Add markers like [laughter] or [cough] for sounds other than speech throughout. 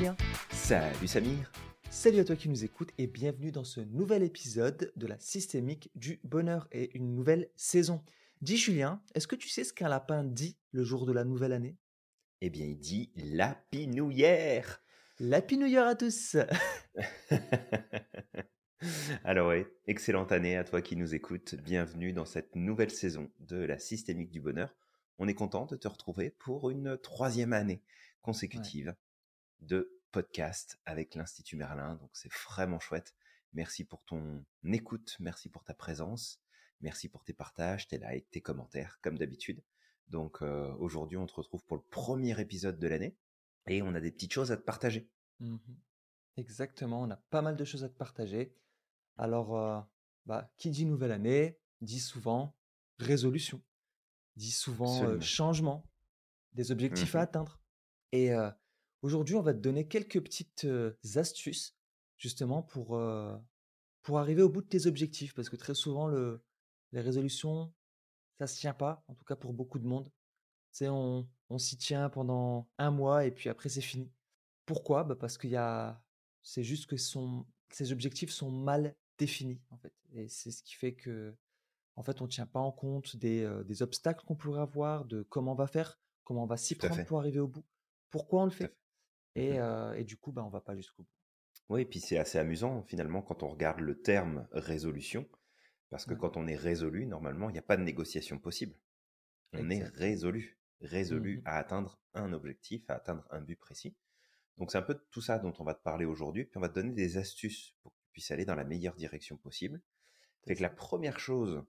Julien. Salut Samir. Salut à toi qui nous écoutes et bienvenue dans ce nouvel épisode de la systémique du bonheur et une nouvelle saison. Dis Julien, est-ce que tu sais ce qu'un lapin dit le jour de la nouvelle année? Eh bien, il dit la pinouillère. La pinouillère à tous [laughs] Alors oui, excellente année à toi qui nous écoutes. Bienvenue dans cette nouvelle saison de la systémique du bonheur. On est content de te retrouver pour une troisième année consécutive de podcast avec l'Institut Merlin. Donc c'est vraiment chouette. Merci pour ton écoute, merci pour ta présence, merci pour tes partages, tes likes, tes commentaires, comme d'habitude. Donc euh, aujourd'hui, on te retrouve pour le premier épisode de l'année et on a des petites choses à te partager. Mmh Exactement, on a pas mal de choses à te partager. Alors, euh, bah, qui dit nouvelle année, dit souvent résolution, dit souvent euh, changement, des objectifs à Mhm. atteindre. Et euh, aujourd'hui, on va te donner quelques petites astuces justement pour, euh, pour arriver au bout de tes objectifs. Parce que très souvent, le, les résolutions, ça se tient pas, en tout cas pour beaucoup de monde. Sais, on, on s'y tient pendant un mois et puis après, c'est fini. Pourquoi? Bah, Parce qu'il y a, c'est juste que son, ces objectifs sont mal définis, en fait. Et c'est ce qui fait que, en fait, on ne tient pas en compte des, euh, des obstacles qu'on pourrait avoir, de comment on va faire, comment on va s'y prendre pour arriver au bout, pourquoi on le fait. Fait. Et, et du coup, bah, on va pas jusqu'au bout. Oui, et puis c'est assez amusant finalement quand on regarde le terme résolution, parce que quand on est résolu, normalement, il n'y a pas de négociation possible. On est résolu, résolu Mhm. à atteindre un objectif, à atteindre un but précis. Donc c'est un peu de tout ça dont on va te parler aujourd'hui, puis on va te donner des astuces pour que tu puisses aller dans la meilleure direction possible. C'est Fait que la première chose,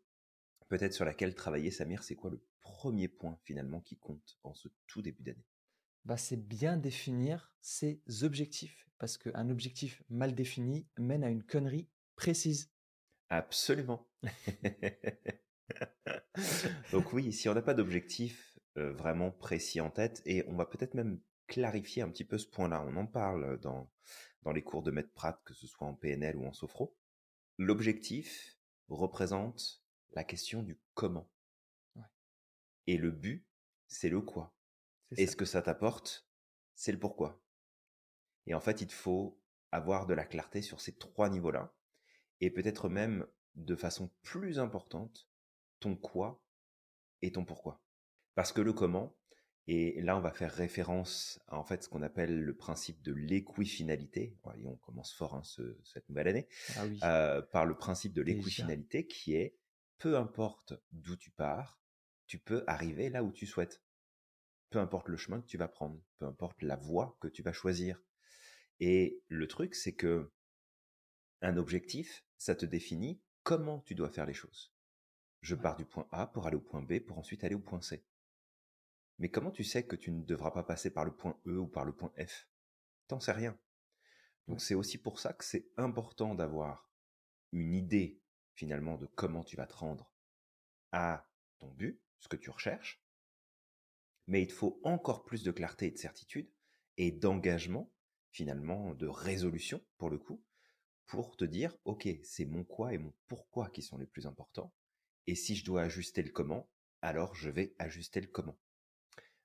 peut-être sur laquelle travailler, Samir, c'est quoi le premier point finalement qui compte en ce tout début d'année? Bah, c'est bien définir ses objectifs. Parce qu'un objectif mal défini mène à une connerie précise. Absolument. [laughs] Donc oui, si on n'a pas d'objectif euh, vraiment précis en tête, et on va peut-être même clarifier un petit peu ce point-là, on en parle dans, dans les cours de maître Pratt, que ce soit en PNL ou en sophro, l'objectif représente la question du comment. Ouais. Et le but, c'est le quoi. Et ça. ce que ça t'apporte, c'est le pourquoi. Et en fait, il te faut avoir de la clarté sur ces trois niveaux-là, et peut-être même de façon plus importante, ton quoi et ton pourquoi. Parce que le comment, et là on va faire référence à en fait ce qu'on appelle le principe de l'équifinalité, et on commence fort hein, ce- cette nouvelle année, Ah oui. euh, par le principe de l'équifinalité qui est, peu importe d'où tu pars, tu peux arriver là où tu souhaites. Peu importe le chemin que tu vas prendre, peu importe la voie que tu vas choisir. Et le truc, c'est que un objectif, ça te définit comment tu dois faire les choses. Je pars du point A pour aller au point B pour ensuite aller au point C. Mais comment tu sais que tu ne devras pas passer par le point E ou par le point F? T'en sais rien. Donc c'est aussi pour ça que c'est important d'avoir une idée finalement de comment tu vas te rendre à ton but, ce que tu recherches. Mais il te faut encore plus de clarté et de certitude et d'engagement finalement, de résolution pour le coup, pour te dire, ok, c'est mon quoi et mon pourquoi qui sont les plus importants. Et si je dois ajuster le comment, alors je vais ajuster le comment.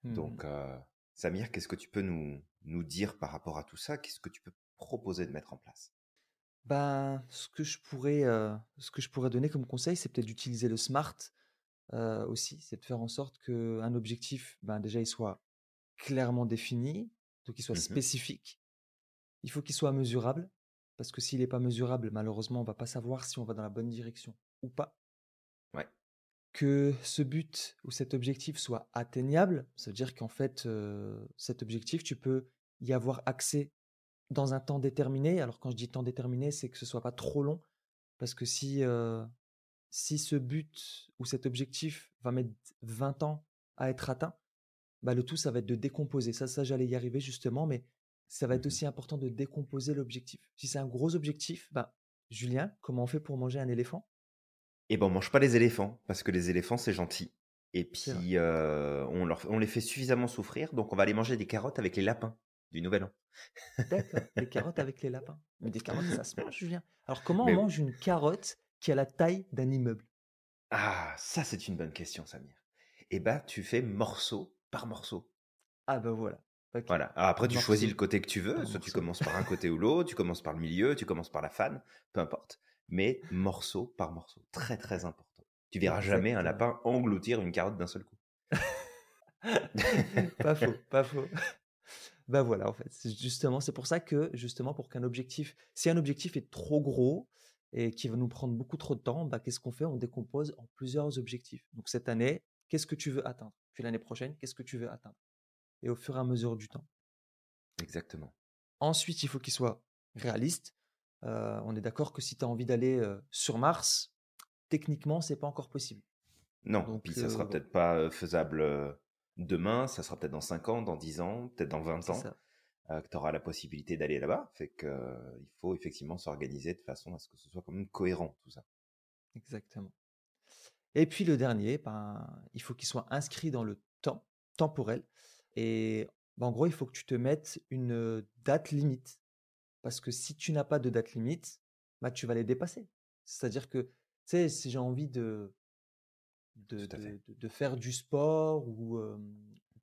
Donc, euh, Samir, qu'est-ce que tu peux nous, nous dire par rapport à tout ça? Qu'est-ce que tu peux proposer de mettre en place? Ben, ce que je pourrais, euh, ce que je pourrais donner comme conseil, c'est peut-être d'utiliser le SMART euh, aussi. C'est de faire en sorte qu'un objectif, ben, déjà, il soit clairement défini, donc il soit Mhm. spécifique. Il faut qu'il soit mesurable, parce que s'il n'est pas mesurable, malheureusement, on va pas savoir si on va dans la bonne direction ou pas. Ouais. Que ce but ou cet objectif soit atteignable, ça veut dire qu'en fait, euh, cet objectif, tu peux y avoir accès dans un temps déterminé. Alors quand je dis temps déterminé, c'est que ce soit pas trop long, parce que si, euh, si ce but ou cet objectif va mettre 20 ans à être atteint, bah, le tout, ça va être de décomposer. Ça, ça j'allais y arriver justement, mais ça va être Mhm. aussi important de décomposer l'objectif. Si c'est un gros objectif, bah, Julien, comment on fait pour manger un éléphant? Eh ben, on mange pas les éléphants, parce que les éléphants, c'est gentil. Et puis, euh, on, leur, on les fait suffisamment souffrir, donc on va aller manger des carottes avec les lapins du Nouvel An. D'accord, des carottes [laughs] avec les lapins. Mais des carottes, ça se mange, Julien. Alors comment Mais on mange une carotte qui a la taille d'un immeuble Ah, ça, c'est une bonne question, Samir. Eh ben, tu fais morceau par morceau. Ah ben voilà. Voilà. après, tu choisis le côté que tu veux. Soit tu commences par un [laughs] côté ou l'autre, tu commences par le milieu, tu commences par la fan, peu importe. Mais morceau par morceau. Très, très important. Tu verras jamais un lapin engloutir une carotte d'un seul coup. [laughs] pas faux, pas faux. [laughs] Bah voilà, en fait, justement, c'est pour ça que justement pour qu'un objectif, si un objectif est trop gros et qui va nous prendre beaucoup trop de temps, bah, qu'est-ce qu'on fait? On décompose en plusieurs objectifs. Donc cette année, qu'est-ce que tu veux atteindre? Puis l'année prochaine, qu'est-ce que tu veux atteindre? Et au fur et à mesure du temps. Exactement. Ensuite, il faut qu'il soit réaliste. Euh, on est d'accord que si tu as envie d'aller euh, sur Mars, techniquement, c'est pas encore possible. Non, Donc, puis ça sera euh, peut-être pas faisable demain, ça sera peut-être dans 5 ans, dans 10 ans, peut-être dans 20 ans, euh, que tu auras la possibilité d'aller là-bas. Fait que euh, il faut effectivement s'organiser de façon à ce que ce soit quand même cohérent tout ça. Exactement. Et puis le dernier, ben, il faut qu'il soit inscrit dans le temps, temporel. Et ben, en gros, il faut que tu te mettes une date limite. Parce que si tu n'as pas de date limite, bah, tu vas les dépasser. C'est-à-dire que, tu sais, si j'ai envie de, de, faire du sport ou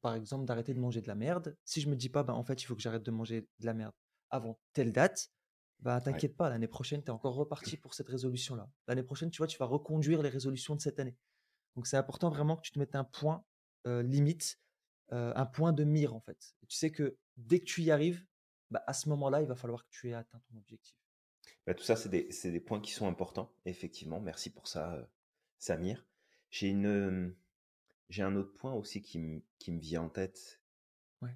par exemple d'arrêter de manger de la merde. Si je me dis pas, bah, en fait, il faut que j'arrête de manger de la merde avant telle date, bah t'inquiète pas, l'année prochaine, tu es encore reparti pour cette résolution-là. L'année prochaine, tu vois, tu vas reconduire les résolutions de cette année. Donc c'est important vraiment que tu te mettes un point limite, un point de mire en fait. tu sais que dès que tu y arrives, bah, à ce moment-là, il va falloir que tu aies atteint ton objectif. Bah, tout ça, c'est des, des, points qui sont importants, effectivement. Merci pour ça, Samir. J'ai une, j'ai un autre point aussi qui, me vient en tête.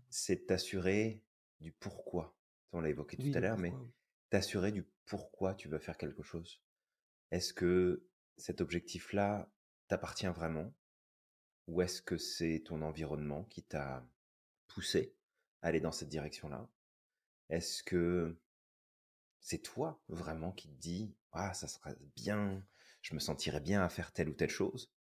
C'est t'assurer du pourquoi. On l'a évoqué tout à l'heure, mais t'assurer du pourquoi tu veux faire quelque chose. Est-ce que cet objectif-là t'appartient vraiment? Ou est-ce que c'est ton environnement qui t'a poussé à aller dans cette direction-là? Est-ce que c'est toi vraiment qui te dis ah ça serait bien, je me sentirais bien à faire telle ou telle chose?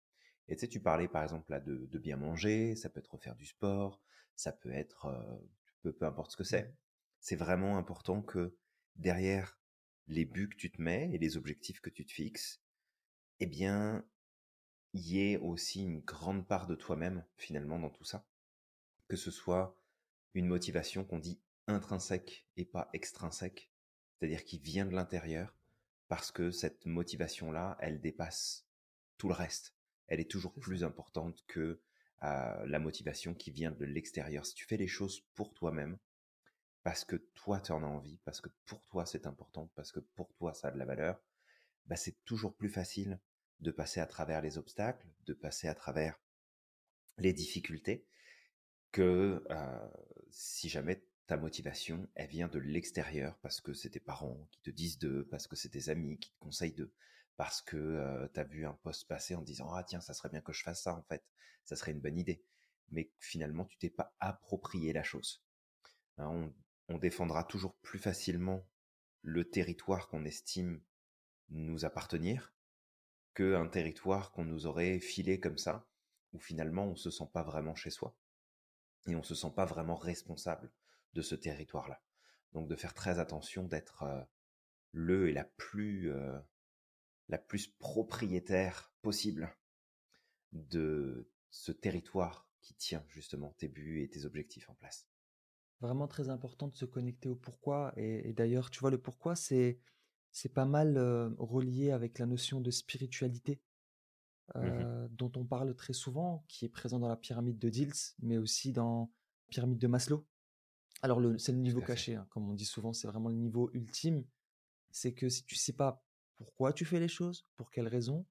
Et tu sais, tu parlais par exemple là de, de, bien manger, ça peut être refaire du sport, ça peut être euh, peu, peu importe ce que c'est. C'est vraiment important que derrière les buts que tu te mets et les objectifs que tu te fixes, eh bien, il y ait aussi une grande part de toi-même finalement dans tout ça. Que ce soit une motivation qu'on dit intrinsèque et pas extrinsèque, c'est-à-dire qui vient de l'intérieur, parce que cette motivation-là, elle dépasse tout le reste elle est toujours plus importante que la motivation qui vient de l'extérieur. Si tu fais les choses pour toi-même, parce que toi tu en as envie, parce que pour toi c'est important, parce que pour toi ça a de la valeur, bah c'est toujours plus facile de passer à travers les obstacles, de passer à travers les difficultés, que si jamais ta motivation, elle vient de l'extérieur, parce que c'est tes parents qui te disent de, parce que c'est tes amis qui te conseillent de, parce que tu as vu un poste passer en disant ah tiens ça serait bien que je fasse ça en fait. Ça serait une bonne idée. Mais finalement tu t'es pas approprié la chose. Hein, on, défendra toujours plus facilement le territoire qu'on estime nous appartenir qu'un territoire qu'on nous aurait filé comme ça où finalement on se sent pas vraiment chez soi et on se sent pas vraiment responsable de ce territoire là donc de faire très attention d'être le et la plus la plus propriétaire possible de ce territoire qui tient justement tes buts et tes objectifs en place. Vraiment très important de se connecter au pourquoi. Et, d'ailleurs, tu vois, le pourquoi, c'est, c'est pas mal euh, relié avec la notion de spiritualité mmh euh, dont on parle très souvent, qui est présent dans la pyramide de Diels, mais aussi dans la pyramide de Maslow. Alors, c'est le niveau caché, hein, comme on dit souvent, c'est vraiment le niveau ultime. C'est que si tu sais pas pourquoi tu fais les choses, pour quelles raisons,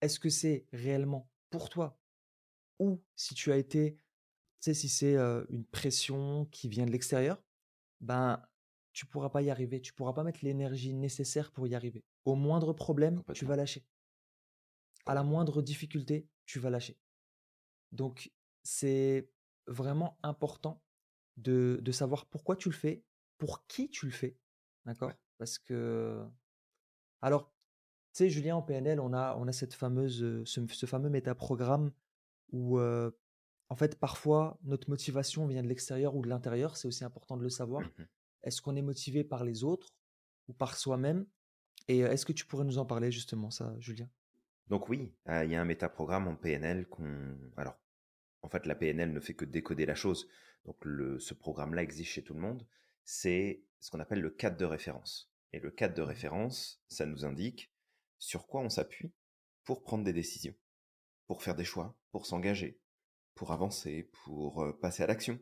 est-ce que c'est réellement pour toi? Ou si tu as été, tu sais, si c'est une pression qui vient de l'extérieur, ben tu pourras pas y arriver, tu pourras pas mettre l'énergie nécessaire pour y arriver. Au moindre problème, tu vas lâcher. À la moindre difficulté, tu vas lâcher. Donc c'est vraiment important de, de savoir pourquoi tu le fais, pour qui tu le fais, d'accord? Parce que alors, tu sais, Julien, en PNL, on a, on a cette fameuse, ce, fameux métaprogramme où, en fait, parfois, notre motivation vient de l'extérieur ou de l'intérieur. C'est aussi important de le savoir. Mmh est-ce qu'on est motivé par les autres ou par soi-même? Et est-ce que tu pourrais nous en parler justement, ça, Julien? Donc oui, il y a un métaprogramme en PNL qu'on, alors, en fait, la PNL ne fait que décoder la chose. Donc, ce programme-là existe chez tout le monde. C'est ce qu'on appelle le cadre de référence. Et le cadre de référence, ça nous indique sur quoi on s'appuie pour prendre des décisions, pour faire des choix, pour s'engager, pour avancer, pour euh, passer à l'action.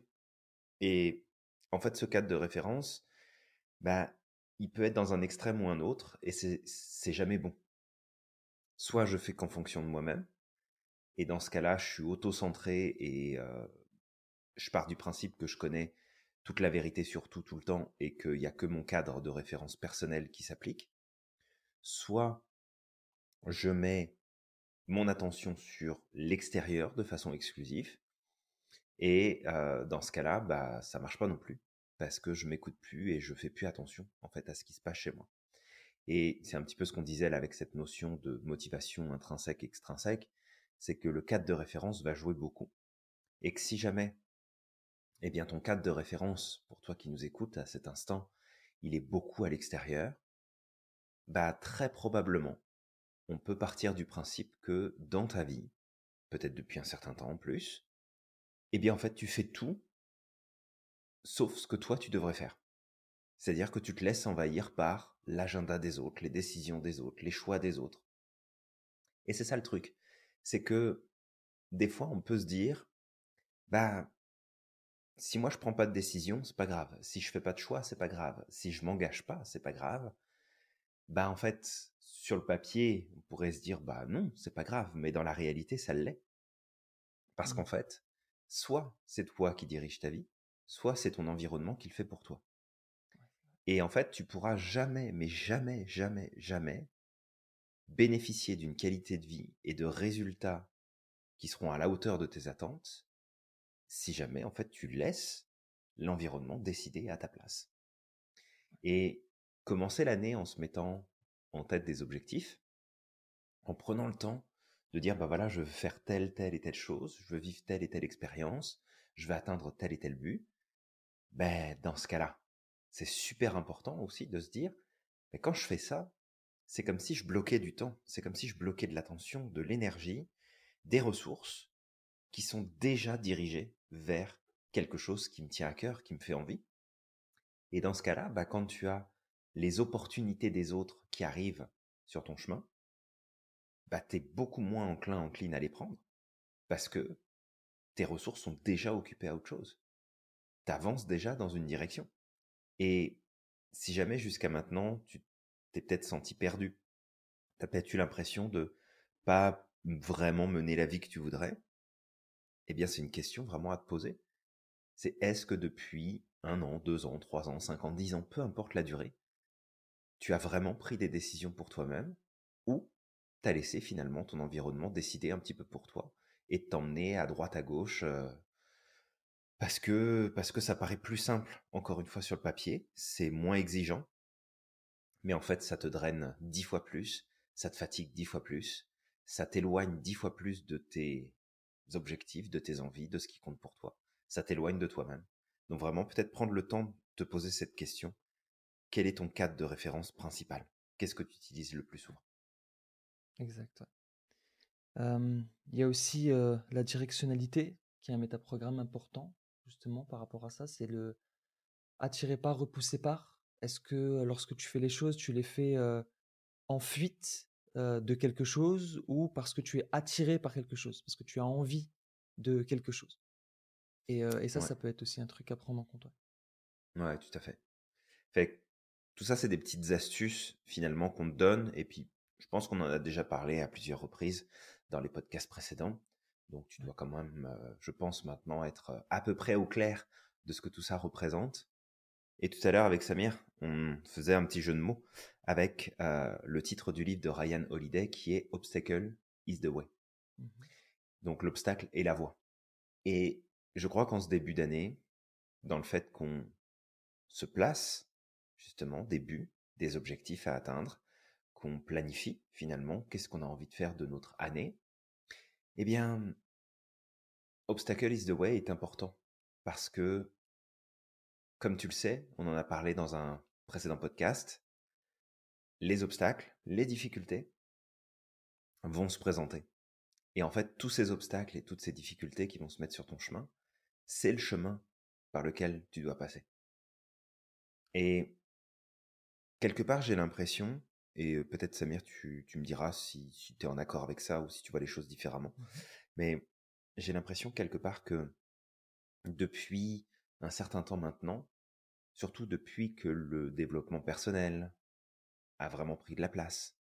Et en fait, ce cadre de référence, bah, il peut être dans un extrême ou un autre, et c'est jamais bon. Soit je fais qu'en fonction de moi-même, et dans ce cas-là, je suis auto-centré et euh, je pars du principe que je connais toute la vérité sur tout tout le temps et qu'il n'y a que mon cadre de référence personnel qui s'applique. Soit je mets mon attention sur l'extérieur de façon exclusive. Et euh, dans ce cas-là, bah, ça marche pas non plus parce que je m'écoute plus et je fais plus attention en fait à ce qui se passe chez moi. Et c'est un petit peu ce qu'on disait avec cette notion de motivation intrinsèque extrinsèque, c'est que le cadre de référence va jouer beaucoup. Et que si jamais, eh bien ton cadre de référence pour toi qui nous écoutes à cet instant, il est beaucoup à l'extérieur, bah très probablement on peut partir du principe que dans ta vie, peut-être depuis un certain temps en plus, eh bien en fait tu fais tout sauf ce que toi tu devrais faire. C'est-à-dire que tu te laisses envahir par l'agenda des autres, les décisions des autres, les choix des autres. Et c'est ça le truc, c'est que des fois on peut se dire, bah si moi je prends pas de décision, c'est pas grave. Si je fais pas de choix, c'est pas grave. Si je m'engage pas, c'est pas grave. Bah en fait, sur le papier, on pourrait se dire bah non, c'est pas grave, mais dans la réalité, ça l'est. Parce qu'en mmh. fait, soit c'est toi qui dirige ta vie, soit c'est ton environnement qui le fait pour toi. Et en fait, tu pourras jamais, mais jamais, jamais, jamais bénéficier d'une qualité de vie et de résultats qui seront à la hauteur de tes attentes si jamais en fait tu laisses l'environnement décider à ta place. Et commencer l'année en se mettant en tête des objectifs, en prenant le temps de dire, bah voilà, je veux faire telle, telle et telle chose, je veux vivre telle et telle expérience, je veux atteindre tel et tel but, ben, dans ce cas-là, c'est super important aussi de se dire, mais quand je fais ça, c'est comme si je bloquais du temps, c'est comme si je bloquais de l'attention, de l'énergie, des ressources qui sont déjà dirigées vers quelque chose qui me tient à cœur, qui me fait envie. Et dans ce cas-là, bah, quand tu as les opportunités des autres qui arrivent sur ton chemin, bah, tu es beaucoup moins enclin, encline à les prendre, parce que tes ressources sont déjà occupées à autre chose. Tu avances déjà dans une direction. Et si jamais jusqu'à maintenant, tu t'es peut-être senti perdu, tu as peut-être eu l'impression de pas vraiment mener la vie que tu voudrais, eh bien c'est une question vraiment à te poser. C'est est-ce que depuis un an, deux ans, trois ans, cinq ans, dix ans, peu importe la durée, tu as vraiment pris des décisions pour toi-même ou t'as laissé finalement ton environnement décider un petit peu pour toi et t'emmener à droite à gauche euh, parce que parce que ça paraît plus simple encore une fois sur le papier, c'est moins exigeant, mais en fait ça te draine dix fois plus, ça te fatigue dix fois plus, ça t'éloigne dix fois plus de tes objectifs, de tes envies, de ce qui compte pour toi. Ça t'éloigne de toi-même. Donc vraiment peut-être prendre le temps de te poser cette question quel est ton cadre de référence principal? Qu'est-ce que tu utilises le plus souvent? Exact. il y a aussi la directionnalité, qui est un métaprogramme important, justement, par rapport à ça. C'est le attirer par, repousser par. Est-ce que lorsque tu fais les choses, tu les fais en fuite de quelque chose ou parce que tu es attiré par quelque chose, parce que tu as envie de quelque chose et, ça, ça peut être aussi un truc à prendre en compte. Ouais, tout à fait. Fait tout ça, c'est des petites astuces finalement qu'on te donne. Et puis, je pense qu'on en a déjà parlé à plusieurs reprises dans les podcasts précédents. Donc, tu dois quand même, euh, je pense maintenant, être euh, à peu près au clair de ce que tout ça représente. Et tout à l'heure, avec Samir, on faisait un petit jeu de mots avec euh, le titre du livre de Ryan Holiday qui est Obstacle is the way. Mmh Donc, l'obstacle est la voie. Et je crois qu'en ce début d'année, dans le fait qu'on se place justement des buts, des objectifs à atteindre, qu'on planifie finalement, qu'est-ce qu'on a envie de faire de notre année, eh bien, Obstacle is the Way est important parce que, comme tu le sais, on en a parlé dans un précédent podcast, les obstacles, les difficultés vont se présenter. Et en fait, tous ces obstacles et toutes ces difficultés qui vont se mettre sur ton chemin, c'est le chemin par lequel tu dois passer. Et quelque part, j'ai l'impression, et peut-être Samir, tu, me diras si, tu es en accord avec ça ou si tu vois les choses différemment, mmh mais j'ai l'impression quelque part que depuis un certain temps maintenant, surtout depuis que le développement personnel a vraiment pris de la place,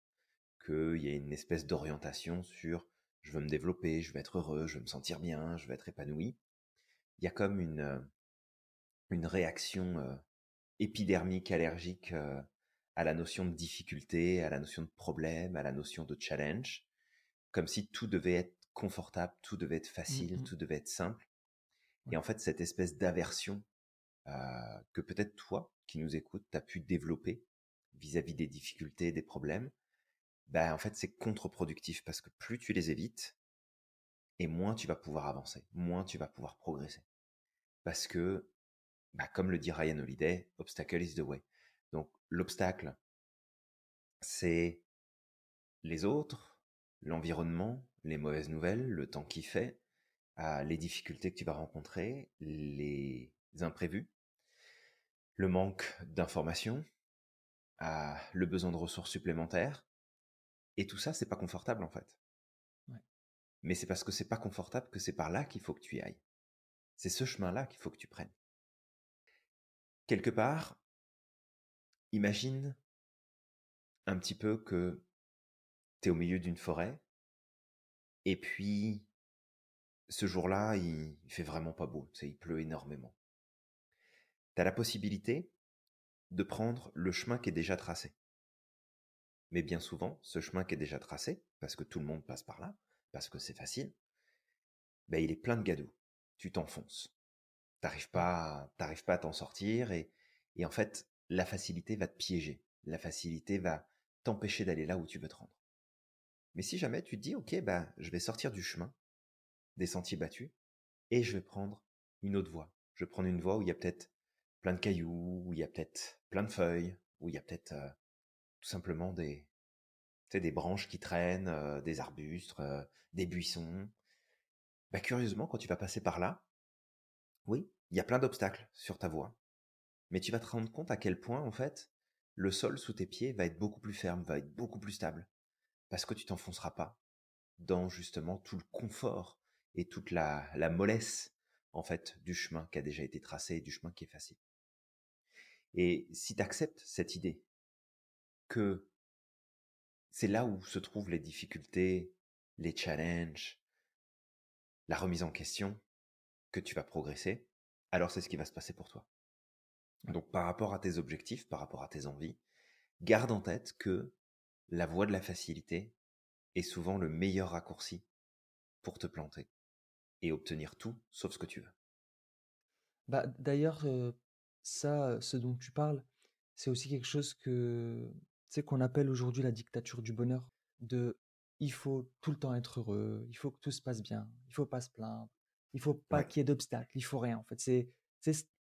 qu'il y a une espèce d'orientation sur je veux me développer, je veux être heureux, je veux me sentir bien, je veux être épanoui, il y a comme une, une réaction épidermique, allergique à la notion de difficulté, à la notion de problème, à la notion de challenge, comme si tout devait être confortable, tout devait être facile, mmh. tout devait être simple. Et en fait, cette espèce d'aversion que peut-être toi, qui nous écoutes, tu as pu développer vis-à-vis des difficultés, des problèmes, ben, en fait, c'est contre-productif parce que plus tu les évites, et moins tu vas pouvoir avancer, moins tu vas pouvoir progresser. Parce que bah, comme le dit Ryan Holiday, obstacle is the way. Donc l'obstacle, c'est les autres, l'environnement, les mauvaises nouvelles, le temps qui fait, ah, les difficultés que tu vas rencontrer, les imprévus, le manque d'informations, ah, le besoin de ressources supplémentaires. Et tout ça, c'est pas confortable en fait. Mais c'est parce que c'est pas confortable que c'est par là qu'il faut que tu y ailles. C'est ce chemin-là qu'il faut que tu prennes. Quelque part, imagine un petit peu que tu es au milieu d'une forêt, et puis ce jour-là, il, fait vraiment pas beau, il pleut énormément. La possibilité de prendre le chemin qui est déjà tracé. Mais bien souvent, ce chemin qui est déjà tracé, parce que tout le monde passe par là, parce que c'est facile, ben, il est plein de gadous. Tu t'enfonces t'arrives pas, t'arrives pas à t'en sortir et, et en fait, la facilité va te piéger. La facilité va t'empêcher d'aller là où tu veux te rendre. Mais si jamais tu te dis, ok, bah, je vais sortir du chemin, des sentiers battus, et je vais prendre une autre voie. Je vais prendre une voie où il y a peut-être plein de cailloux, où il y a peut-être plein de feuilles, où il y a peut-être euh, tout simplement des, des branches qui traînent, euh, des arbustes, euh, des buissons. Bah, curieusement, quand tu vas passer par là, oui, il y a plein d'obstacles sur ta voie. Mais tu vas te rendre compte à quel point, en fait, le sol sous tes pieds va être beaucoup plus ferme, va être beaucoup plus stable. Parce que tu t'enfonceras pas dans justement tout le confort et toute la, la mollesse, en fait, du chemin qui a déjà été tracé et du chemin qui est facile. Et si tu acceptes cette idée que c'est là où se trouvent les difficultés, les challenges, la remise en question, que tu vas progresser, alors c'est ce qui va se passer pour toi. Donc par rapport à tes objectifs, par rapport à tes envies, garde en tête que la voie de la facilité est souvent le meilleur raccourci pour te planter et obtenir tout sauf ce que tu veux. Bah, D'ailleurs, ça, ce dont tu parles, c'est aussi quelque chose que c'est qu'on appelle aujourd'hui la dictature du bonheur. De il faut tout le temps être heureux, il faut que tout se passe bien, il faut pas se plaindre, il faut pas qu'il y ait d'obstacles, il faut rien. En fait, c'est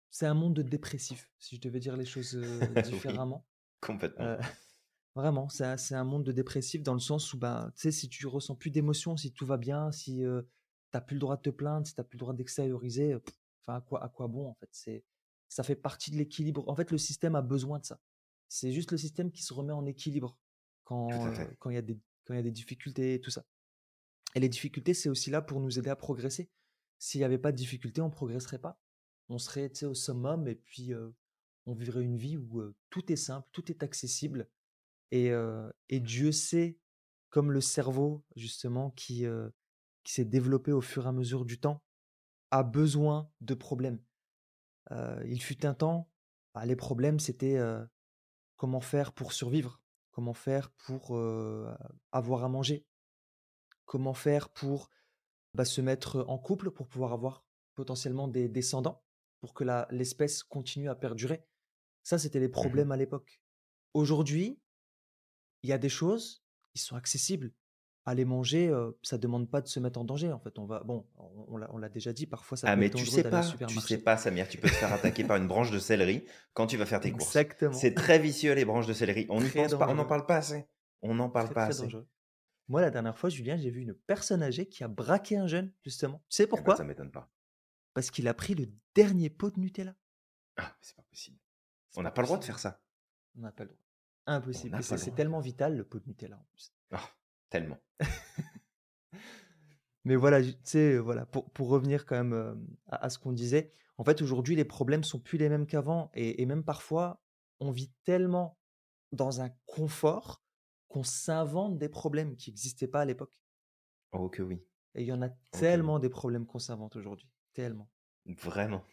c'est un monde de dépressif, si je devais dire les choses [laughs] différemment. complètement. [laughs] vraiment, c'est un monde de dépressif dans le sens où, bah, tu sais, si tu ressens plus d'émotions, si tout va bien, si tu n'as plus le droit de te plaindre, si tu n'as plus le droit d'extérioriser, enfin, à quoi, à quoi bon, en fait? C'est Ça fait partie de l'équilibre. En fait, le système a besoin de ça. C'est juste le système qui se remet en équilibre quand quand il y, a des, quand y a des difficultés et tout ça. Et les difficultés, c'est aussi là pour nous aider à progresser s'il n'y avait pas de difficulté, on ne progresserait pas. On serait au summum et puis on vivrait une vie où tout est simple, tout est accessible. Et, et, Dieu sait, comme le cerveau, justement, qui, qui s'est développé au fur et à mesure du temps, a besoin de problèmes. Il fut un temps, bah, les problèmes, c'était comment faire pour survivre, comment faire pour avoir à manger, comment faire pour bah, se mettre en couple pour pouvoir avoir potentiellement des descendants, pour que l'espèce continue à perdurer? Ça, c'était les mmh problèmes à l'époque. Aujourd'hui, il y a des choses qui sont accessibles. Aller manger, ça ça demande pas de se mettre en danger. En fait, on va, bon, on, l'a déjà dit, parfois ça ah, mais tu sais pas, tu sais pas, Samir, tu peux te faire attaquer par une branche de céleri quand tu vas faire tes Exactement. courses. C'est très vicieux les branches de céleri. On n'y pense pas, on n'en parle pas assez. On n'en parle pas assez. Moi, la dernière fois, Julien, j'ai vu une personne âgée qui a braqué un jeune, justement. Tu sais Eh ben, pourquoi? ça m'étonne pas. Parce qu'il a pris le dernier pot de Nutella. Ah, c'est pas possible. On n'a pas le droit de faire ça. On n'a pas le droit. Impossible. c'est tellement vital, le pot de Nutella en plus. Ah, tellement. [laughs] Mais voilà, tu sais, voilà, pour, pour revenir quand même euh, à, à ce qu'on disait, en fait, aujourd'hui, les problèmes sont plus les mêmes qu'avant. Et, et même parfois, on vit tellement dans un confort qu'on s'invente des problèmes qui n'existaient pas à l'époque. Oh que oui. Et il y en a oui. tellement des problèmes qu'on s'invente aujourd'hui. Tellement. Vraiment.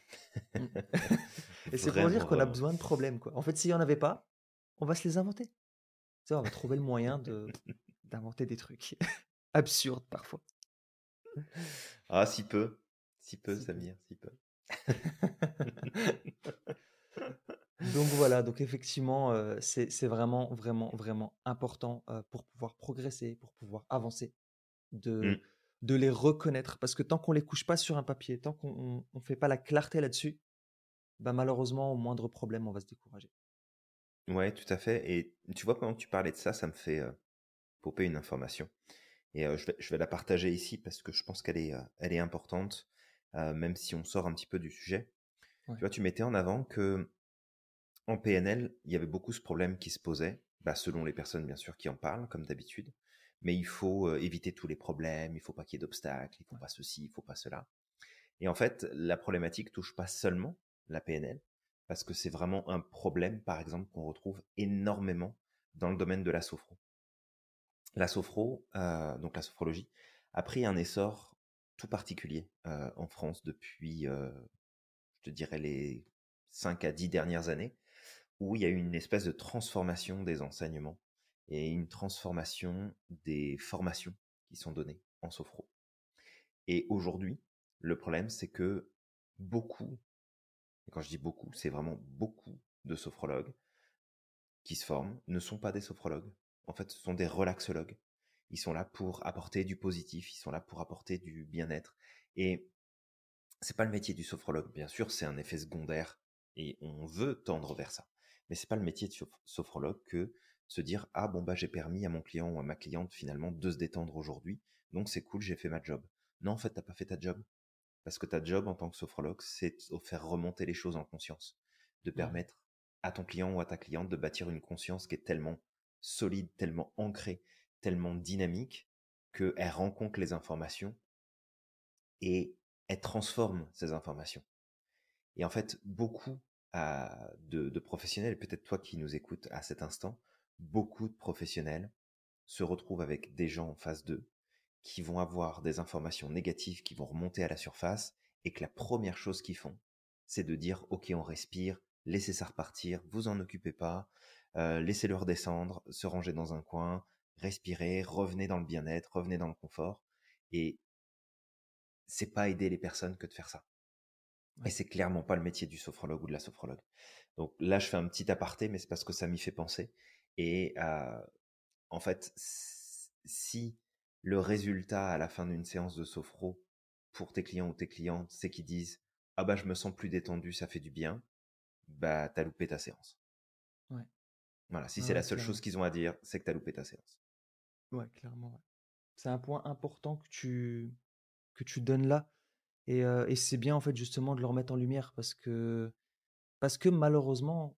Mm. [laughs] Et c'est pour dire qu'on a besoin de problèmes, quoi. En fait, s'il n'y en avait pas, on va se les inventer. Tu sais, on va trouver le moyen de d'inventer des trucs [laughs] absurdes parfois. Ah, si peu. Si peu, Si. Samir, si peu. [laughs] Donc voilà, donc effectivement, euh, c'est c'est vraiment, vraiment, vraiment important euh, pour pouvoir progresser, pour pouvoir avancer, de, Mm. de les reconnaître. Parce que tant qu'on les couche pas sur un papier, tant qu'on ne fait pas la clarté là-dessus, bah malheureusement, au moindre problème, on va se décourager. Ouais, tout à fait. Et tu vois, pendant que tu parlais de ça, ça me fait euh, popper une information. Et euh, je vais, je vais la partager ici parce que je pense qu'elle est, euh, elle est importante, euh, même si on sort un petit peu du sujet. Ouais. Tu vois, tu mettais en avant que en PNL, il y avait beaucoup ce problème qui se posait, bah, selon les personnes bien sûr qui en parlent, comme d'habitude. Mais il faut éviter tous les problèmes, il faut pas qu'il y ait d'obstacles, il faut pas ceci, il faut pas cela. Et en fait, la problématique touche pas seulement la PNL, parce que c'est vraiment un problème, par exemple, qu'on retrouve énormément dans le domaine de la sophro. La sophro, euh, donc la sophrologie, a pris un essor tout particulier euh, en France depuis, euh, je te dirais, les 5 à 10 dernières années, où il y a eu une espèce de transformation des enseignements et une transformation des formations qui sont données en sophro. Et aujourd'hui, le problème, c'est que beaucoup, et quand je dis beaucoup, c'est vraiment beaucoup de sophrologues qui se forment ne sont pas des sophrologues. En fait, ce sont des relaxologues. Ils sont là pour apporter du positif, ils sont là pour apporter du bien-être. Et c'est pas le métier du sophrologue. Bien sûr, c'est un effet secondaire et on veut tendre vers ça. Mais c'est pas le métier de soph- sophrologue que se dire ah bon bah j'ai permis à mon client ou à ma cliente finalement de se détendre aujourd'hui, donc c'est cool, j'ai fait ma job. Non, en fait, t'as pas fait ta job. Parce que ta job en tant que sophrologue, c'est de faire remonter les choses en conscience, de permettre à ton client ou à ta cliente de bâtir une conscience qui est tellement solide, tellement ancrée, tellement dynamique, qu'elle rencontre les informations et elle transforme ces informations. Et en fait, beaucoup euh, de, professionnels, peut-être toi qui nous écoutes à cet instant, beaucoup de professionnels se retrouvent avec des gens en face d'eux qui vont avoir des informations négatives qui vont remonter à la surface et que la première chose qu'ils font, c'est de dire ok on respire, laissez ça repartir, vous en occupez pas, euh, laissez-le redescendre, se ranger dans un coin, respirez, revenez dans le bien-être, revenez dans le confort et c'est pas aider les personnes que de faire ça. Et c'est clairement pas le métier du sophrologue ou de la sophrologue. Donc là, je fais un petit aparté, mais c'est parce que ça m'y fait penser. Et euh, en fait, si le résultat à la fin d'une séance de sophro pour tes clients ou tes clientes, c'est qu'ils disent ah bah je me sens plus détendu, ça fait du bien, bah t'as loupé ta séance. Ouais. Voilà, si c'est la ouais, seule clairement. chose qu'ils ont à dire, c'est que t'as loupé ta séance. Ouais, clairement. ouais. C'est un point important que tu, que tu donnes là. Et, euh, et c'est bien, en fait, justement, de le remettre en lumière parce que, parce que malheureusement,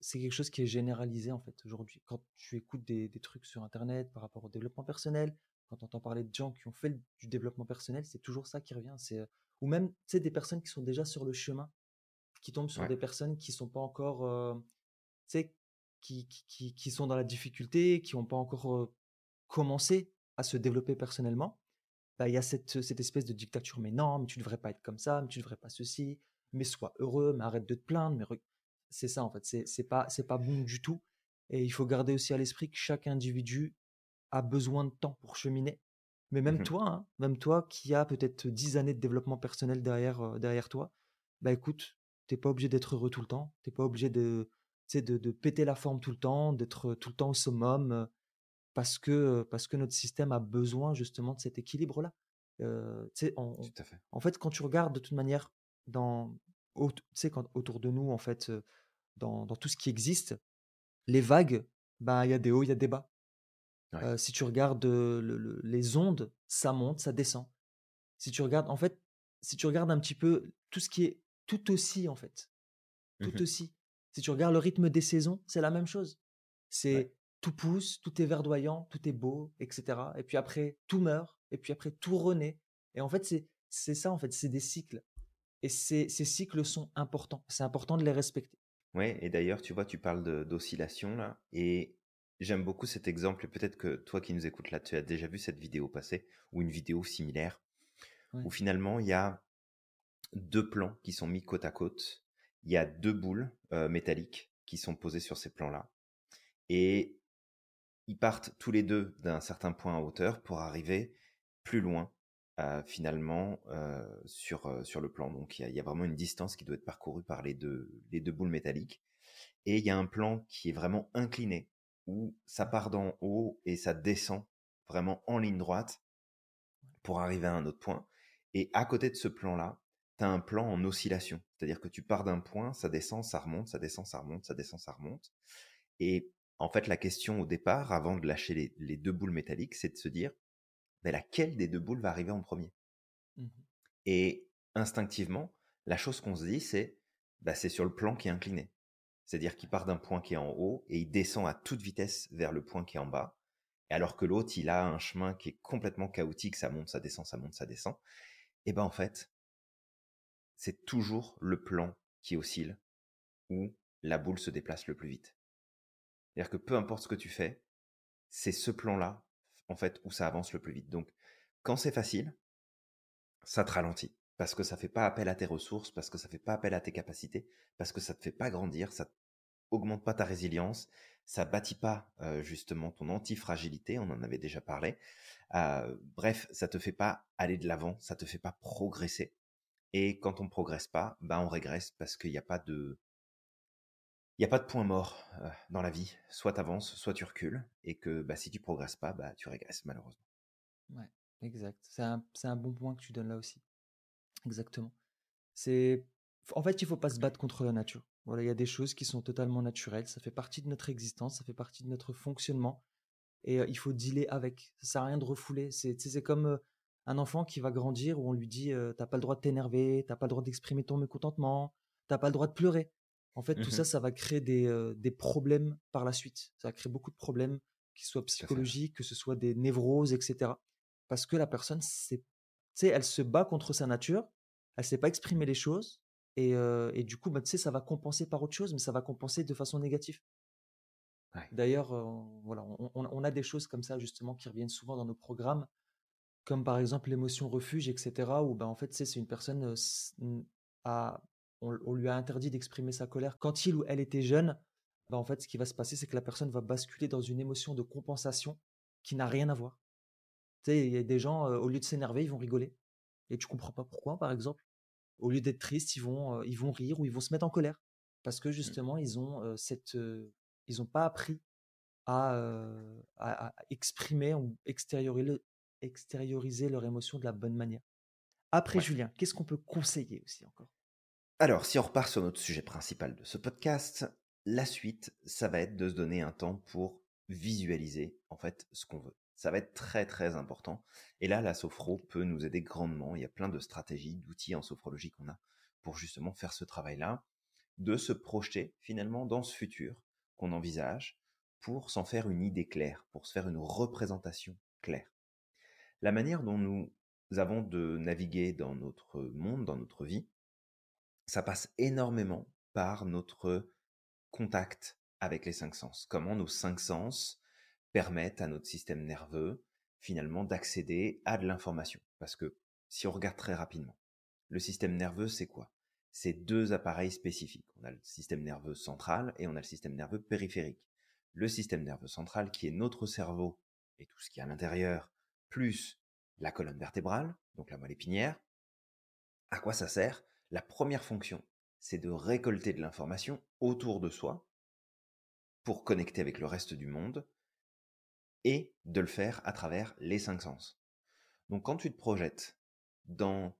c'est quelque chose qui est généralisé, en fait, aujourd'hui. Quand tu écoutes des, des trucs sur Internet par rapport au développement personnel, quand tu entends parler de gens qui ont fait du développement personnel, c'est toujours ça qui revient. C'est, ou même, tu sais, des personnes qui sont déjà sur le chemin, qui tombent sur Ouais. des personnes qui sont pas encore, euh, tu sais, qui, qui, qui- qui sont dans la difficulté, qui n'ont pas encore commencé à se développer personnellement, bah, il y a cette, cette espèce de dictature. Mais non, mais tu ne devrais pas être comme ça, mais tu ne devrais pas ceci, mais sois heureux, mais arrête de te plaindre. Mais c'est ça en fait, c'est c'est pas c'est pas bon du tout. Et il faut garder aussi à l'esprit que chaque individu a besoin de temps pour cheminer. Mais même Mhm. toi, hein, même toi qui as peut-être 10 années de développement personnel derrière, euh, derrière toi, bah écoute, t'es pas obligé d'être heureux tout le temps, t'es pas obligé de, de, de péter la forme tout le temps, d'être tout le temps au summum, euh, parce que, parce que notre système a besoin justement de cet équilibre-là. Euh, on- on- Tout à fait. en fait, quand tu regardes de toute manière dans, au- quand, autour de nous, en fait, euh, dans, dans tout ce qui existe, les vagues, bah, il y a des hauts, il y a des bas. si tu regardes les ondes, ça monte, ça descend. Si tu regardes, en fait, si tu regardes un petit peu tout ce qui est tout aussi, en fait, tout mmh aussi. Si tu regardes le rythme des saisons, c'est la même chose. C'est tout pousse, tout est verdoyant, tout est beau, etc. Et puis après, tout meurt, et puis après, tout renaît. Et en fait, c'est ça, en fait, c'est des cycles. Et ces, cycles sont importants. C'est important de les respecter. Ouais, et d'ailleurs, tu vois, tu parles d'oscillation là, et j'aime beaucoup cet exemple, et peut-être que toi qui nous écoutes là, tu as déjà vu cette vidéo passer, ou une vidéo similaire, où finalement il y a deux plans qui sont mis côte à côte, il y a deux boules métalliques qui sont posées sur ces plans-là, et ils partent tous les deux d'un certain point en hauteur pour arriver plus loin finalement sur, sur le plan. Donc il y, a vraiment une distance qui doit être parcourue par les deux, les deux boules métalliques. Et il y a un plan qui est vraiment incliné, où ça part d'en haut et ça descend vraiment en ligne droite pour arriver à un autre point. Et à côté de ce plan-là, tu as un plan en oscillation. C'est-à-dire que tu pars d'un point, ça descend, ça remonte, ça descend, ça remonte, ça descend, ça remonte. Et en fait, la question au départ, avant de lâcher les, les deux boules métalliques, c'est de se dire, mais laquelle des deux boules va arriver en premier? Mmh Et instinctivement, la chose qu'on se dit, c'est bah, c'est sur le plan qui est incliné. C'est-à-dire qu'il part d'un point qui est en haut et il descend à toute vitesse vers le point qui est en bas. Et alors que l'autre, il a un chemin qui est complètement chaotique, ça monte, ça descend, ça monte, ça descend. Et ben en fait, c'est toujours le plan qui oscille où la boule se déplace le plus vite. C'est-à-dire que peu importe ce que tu fais, c'est ce plan-là en fait, où ça avance le plus vite. Donc, quand c'est facile, ça te ralentit parce que ça fait pas appel à tes ressources, parce que ça fait pas appel à tes capacités, parce que ça te fait pas grandir, ça augmente pas ta résilience, ça bâtit pas justement ton antifragilité, on en avait déjà parlé. bref, ça te fait pas aller de l'avant, ça te fait pas progresser. Et quand on progresse pas, ben on régresse parce qu'il n'y a pas de il n'y a pas de point mort dans la vie. Soit tu avances, soit tu recules. Et que bah, si tu progresses pas, bah, tu régresses malheureusement. Ouais, exact. C'est un, un, bon point que tu donnes là aussi. Exactement. C'est En fait, il faut pas se battre contre la nature. Voilà, il y a des choses qui sont totalement naturelles. Ça fait partie de notre existence, ça fait partie de notre fonctionnement. Et il faut dealer avec. Ça sert à rien de refouler. C'est comme un enfant qui va grandir où on lui dit t'as pas le droit de t'énerver, t'as pas le droit d'exprimer ton mécontentement, t'as pas le droit de pleurer. En fait, tout ça, mmh ça va créer des, des, problèmes par la suite. Ça va créer beaucoup de problèmes, qu'ils soient psychologiques, que ce soit des névroses, etc. Parce que la personne, c'est, elle se bat contre sa nature, elle ne sait pas exprimer les choses, et, et du coup, bah, ça va compenser par autre chose, mais ça va compenser de façon négative. D'ailleurs, voilà, on, on, a des choses comme ça justement qui reviennent souvent dans nos programmes, comme par exemple l'émotion refuge, etc. Où ben, en fait, c'est une personne a on, lui a interdit d'exprimer sa colère. Quand il ou elle était jeune, bah en fait, ce qui va se passer, c'est que la personne va basculer dans une émotion de compensation qui n'a rien à voir. Tu sais, il y a des gens, euh, au lieu de s'énerver, ils vont rigoler. Et tu comprends pas pourquoi, par exemple. Au lieu d'être tristes, ils vont, euh, ils vont rire ou ils vont se mettre en colère. Parce que mmh. justement, ils ont euh, cette, ils n'ont pas appris à, à, exprimer ou extérioriser, extérioriser leur émotion de la bonne manière. Après, Julien, qu'est-ce qu'on peut conseiller aussi encore? Alors, si on repart sur notre sujet principal de ce podcast, la suite, ça va être de se donner un temps pour visualiser en fait ce qu'on veut. Ça va être très très important. Et là, la sophro peut nous aider grandement. Il y a plein de stratégies, d'outils en sophrologie qu'on a pour justement faire ce travail-là, de se projeter finalement dans ce futur qu'on envisage pour s'en faire une idée claire, pour se faire une représentation claire. La manière dont nous avons de naviguer dans notre monde, dans notre vie, ça passe énormément par notre contact avec les cinq sens. Comment nos cinq sens permettent à notre système nerveux finalement d'accéder à de l'information. Parce que si on regarde très rapidement, le système nerveux, c'est quoi? C'est deux appareils spécifiques. On a le système nerveux central et on a le système nerveux périphérique. Le système nerveux central qui est notre cerveau et tout ce qui est à l'intérieur, plus la colonne vertébrale, donc la moelle épinière. À quoi ça sert? La première fonction, c'est de récolter de l'information autour de soi pour connecter avec le reste du monde et de le faire à travers les cinq sens. Donc quand tu te projettes dans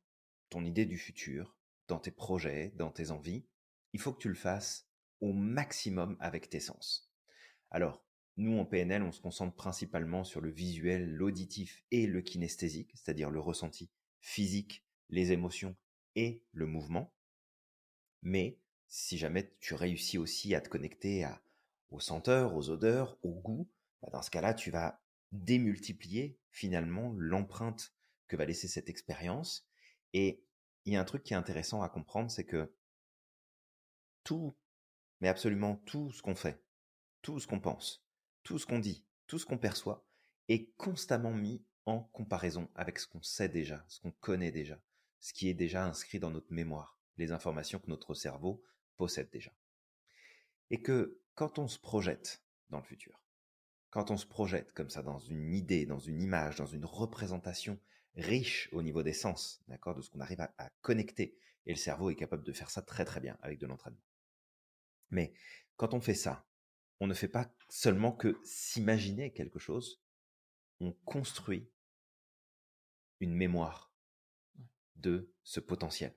ton idée du futur, dans tes projets, dans tes envies, il faut que tu le fasses au maximum avec tes sens. Alors, nous, en PNL, on se concentre principalement sur le visuel, l'auditif et le kinesthésique, c'est-à-dire le ressenti physique, les émotions et le mouvement. Mais si jamais tu réussis aussi à te connecter aux senteurs, aux odeurs, au goût, bah, dans ce cas-là, tu vas démultiplier finalement l'empreinte que va laisser cette expérience. Et il y a un truc qui est intéressant à comprendre, c'est que tout, mais absolument tout ce qu'on fait, tout ce qu'on pense, tout ce qu'on dit, tout ce qu'on perçoit est constamment mis en comparaison avec ce qu'on sait déjà, ce qu'on connaît déjà, ce qui est déjà inscrit dans notre mémoire, les informations que notre cerveau possède déjà. Et que quand on se projette dans le futur, quand on se projette comme ça dans une idée, dans une image, dans une représentation riche au niveau des sens, d'accord, de ce qu'on arrive à, connecter, et le cerveau est capable de faire ça très très bien avec de l'entraînement. Mais quand on fait ça, on ne fait pas seulement que s'imaginer quelque chose, on construit une mémoire de ce potentiel.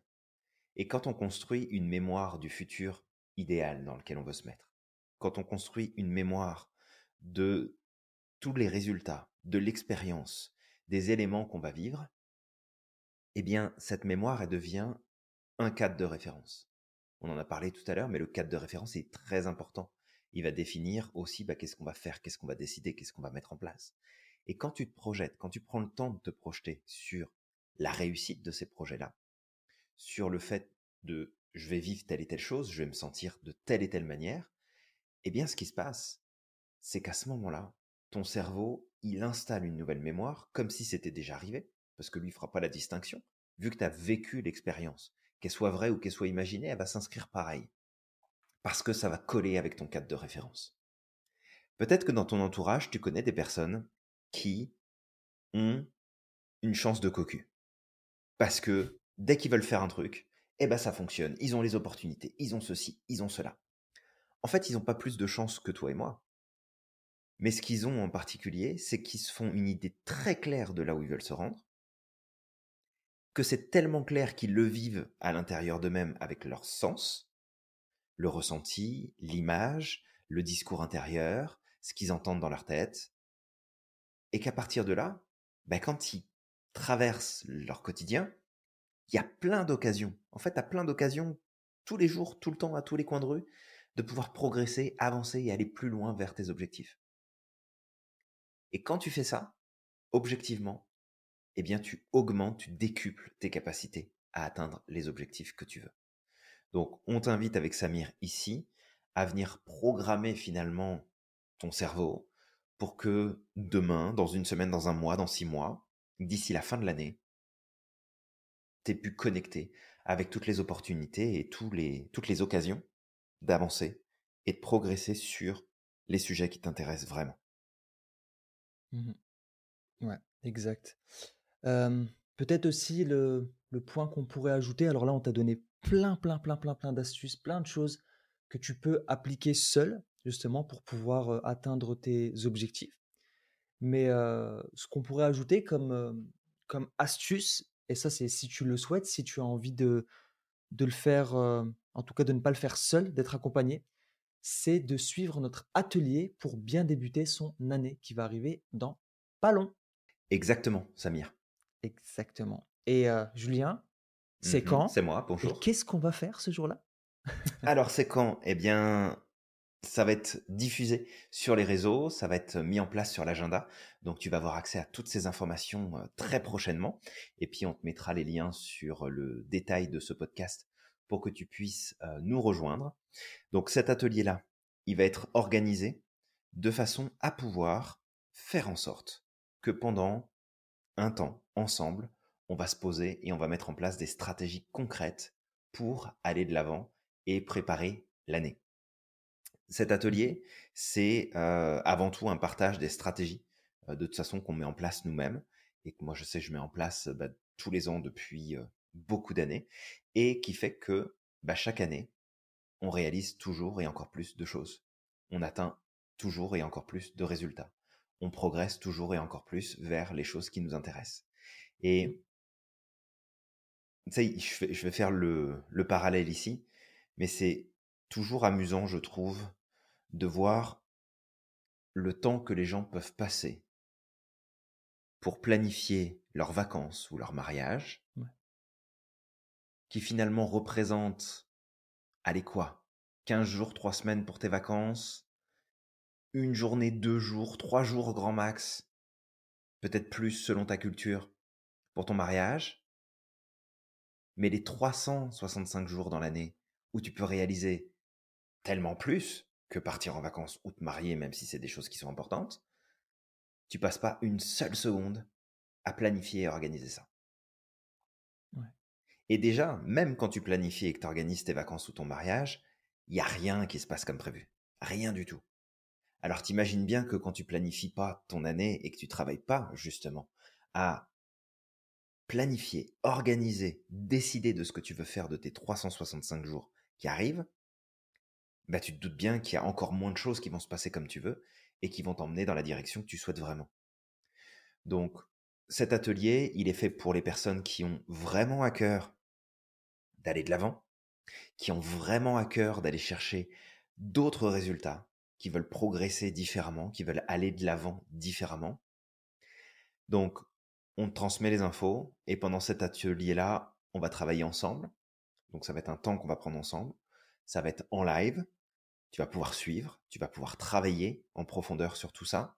Et quand on construit une mémoire du futur idéal dans lequel on veut se mettre, quand on construit une mémoire de tous les résultats, de l'expérience, des éléments qu'on va vivre, eh bien, cette mémoire, elle devient un cadre de référence. On en a parlé tout à l'heure, mais le cadre de référence est très important il va définir aussi bah, qu'est-ce qu'on va faire, qu'est-ce qu'on va décider, qu'est-ce qu'on va mettre en place. Et quand tu te projettes, quand tu prends le temps de te projeter sur la réussite de ces projets-là, sur le fait de je vais vivre telle et telle chose, je vais me sentir de telle et telle manière, eh bien ce qui se passe, c'est qu'à ce moment-là, ton cerveau, il installe une nouvelle mémoire comme si c'était déjà arrivé, parce que lui fera pas la distinction, vu que tu as vécu l'expérience. Qu'elle soit vraie ou qu'elle soit imaginée, elle va s'inscrire pareil parce que ça va coller avec ton cadre de référence. Peut-être que dans ton entourage, tu connais des personnes qui ont une chance de cocu. Parce que dès qu'ils veulent faire un truc, eh ben ça fonctionne, ils ont les opportunités, ils ont ceci, ils ont cela. En fait, ils n'ont pas plus de chance que toi et moi. Mais ce qu'ils ont en particulier, c'est qu'ils se font une idée très claire de là où ils veulent se rendre, que c'est tellement clair qu'ils le vivent à l'intérieur d'eux-mêmes avec leur sens, le ressenti, l'image, le discours intérieur, ce qu'ils entendent dans leur tête, et qu'à partir de là, ben quand ils traversent leur quotidien, il y a plein d'occasions, en fait, à plein d'occasions, tous les jours, tout le temps, à tous les coins de rue, de pouvoir progresser, avancer et aller plus loin vers tes objectifs. Et quand tu fais ça, objectivement, eh bien, tu augmentes, tu décuples tes capacités à atteindre les objectifs que tu veux. Donc, on t'invite avec Samir ici à venir programmer finalement ton cerveau pour que demain, dans une semaine, dans un mois, dans six mois, d'ici la fin de l'année, tu aies pu connecter avec toutes les opportunités et les, toutes les occasions d'avancer et de progresser sur les sujets qui t'intéressent vraiment. Mmh ouais, exact. Peut-être aussi le, le point qu'on pourrait ajouter, alors là on t'a donné plein, plein, plein, plein, plein d'astuces, plein de choses que tu peux appliquer seul, justement, pour pouvoir atteindre tes objectifs. Mais ce qu'on pourrait ajouter comme, comme astuce, et ça c'est si tu le souhaites, si tu as envie de, de le faire, en tout cas de ne pas le faire seul, d'être accompagné, c'est de suivre notre atelier pour bien débuter son année qui va arriver dans pas long. Exactement, Samir. Exactement. Et Julien, c'est Mmh quand C'est moi, Et bonjour. qu'est-ce qu'on va faire ce jour-là? [laughs] Alors, c'est quand? Eh bien, ça va être diffusé sur les réseaux, ça va être mis en place sur l'agenda. Donc, tu vas avoir accès à toutes ces informations euh, très prochainement. Et puis, on te mettra les liens sur le détail de ce podcast pour que tu puisses euh, nous rejoindre. Donc, cet atelier-là, il va être organisé de façon à pouvoir faire en sorte que pendant un temps, ensemble, on va se poser et on va mettre en place des stratégies concrètes pour aller de l'avant et préparer l'année. Cet atelier, c'est euh, avant tout un partage des stratégies euh, de toute façon qu'on met en place nous-mêmes et que moi je sais je mets en place bah, tous les ans depuis euh, beaucoup d'années et qui fait que bah, chaque année on réalise toujours et encore plus de choses. On atteint toujours et encore plus de résultats. On progresse toujours et encore plus vers les choses qui nous intéressent. Et sais, je vais, je vais faire le, le parallèle ici, mais c'est toujours amusant, je trouve, de voir le temps que les gens peuvent passer pour planifier leurs vacances ou leur mariage, qui finalement représente, allez quoi, 15 jours, 3 semaines pour tes vacances, une journée, deux jours, trois jours grand max, peut-être plus selon ta culture, pour ton mariage, mais les 365 jours dans l'année où tu peux réaliser tellement plus que partir en vacances ou te marier, même si c'est des choses qui sont importantes, tu passes pas une seule seconde à planifier et organiser ça. Et déjà, même quand tu planifies et que tu organises tes vacances ou ton mariage, il n'y a rien qui se passe comme prévu. Rien du tout. Alors t'imagines bien que quand tu planifies pas ton année et que tu travailles pas justement à planifier, organiser, décider de ce que tu veux faire de tes 365 jours qui arrivent, bah tu te doutes bien qu'il y a encore moins de choses qui vont se passer comme tu veux et qui vont t'emmener dans la direction que tu souhaites vraiment. Donc cet atelier, il est fait pour les personnes qui ont vraiment à cœur d'aller de l'avant, qui ont vraiment à cœur d'aller chercher d'autres résultats, qui veulent progresser différemment, qui veulent aller de l'avant différemment. Donc, on transmet les infos et pendant cet atelier-là, on va travailler ensemble. Donc, ça va être un temps qu'on va prendre ensemble. Ça va être en live. Tu vas pouvoir suivre, tu vas pouvoir travailler en profondeur sur tout ça,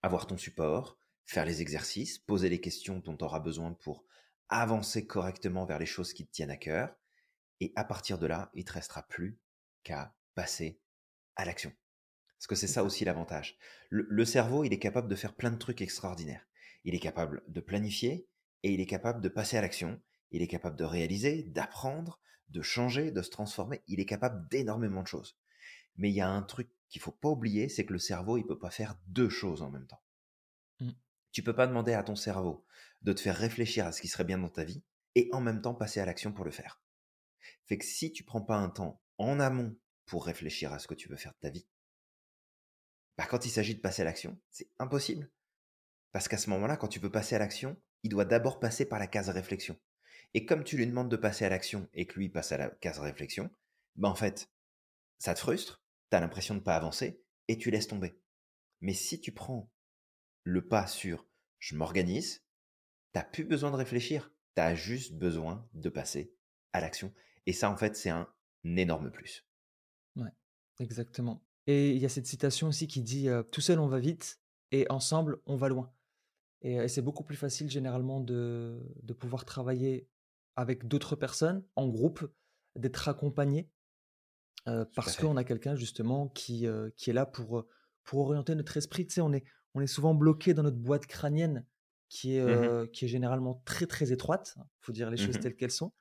avoir ton support, faire les exercices, poser les questions dont tu auras besoin pour avancer correctement vers les choses qui te tiennent à cœur. Et à partir de là, il te restera plus qu'à passer à l'action. Parce que c'est ça aussi l'avantage. Le, cerveau, il est capable de faire plein de trucs extraordinaires. Il est capable de planifier et il est capable de passer à l'action. Il est capable de réaliser, d'apprendre, de changer, de se transformer. Il est capable d'énormément de choses. Mais il y a un truc qu'il faut pas oublier, c'est que le cerveau, il peut pas faire deux choses en même temps. Mmh. Tu peux pas demander à ton cerveau de te faire réfléchir à ce qui serait bien dans ta vie et en même temps passer à l'action pour le faire. Fait que si tu prends pas un temps en amont pour réfléchir à ce que tu veux faire de ta vie, bah quand il s'agit de passer à l'action, c'est impossible. Parce qu'à ce moment-là, quand tu veux passer à l'action, il doit d'abord passer par la case réflexion. Et comme tu lui demandes de passer à l'action et que lui passe à la case réflexion, bah en fait, ça te frustre, tu as l'impression de ne pas avancer et tu laisses tomber. Mais si tu prends le pas sur je m'organise, t'as plus besoin de réfléchir, tu as juste besoin de passer à l'action. Et ça, en fait, c'est un énorme plus. Ouais, exactement. Et il y a cette citation aussi qui dit Tout seul, on va vite, et ensemble, on va loin. Et, c'est beaucoup plus facile généralement de, de pouvoir travailler avec d'autres personnes, en groupe, d'être accompagné, parce qu'on a quelqu'un justement qui, qui est là pour, pour orienter notre esprit. Tu sais, on est, on est souvent bloqué dans notre boîte crânienne qui est, mmh qui est généralement très très étroite. Il faut dire les choses mmh telles qu'elles sont.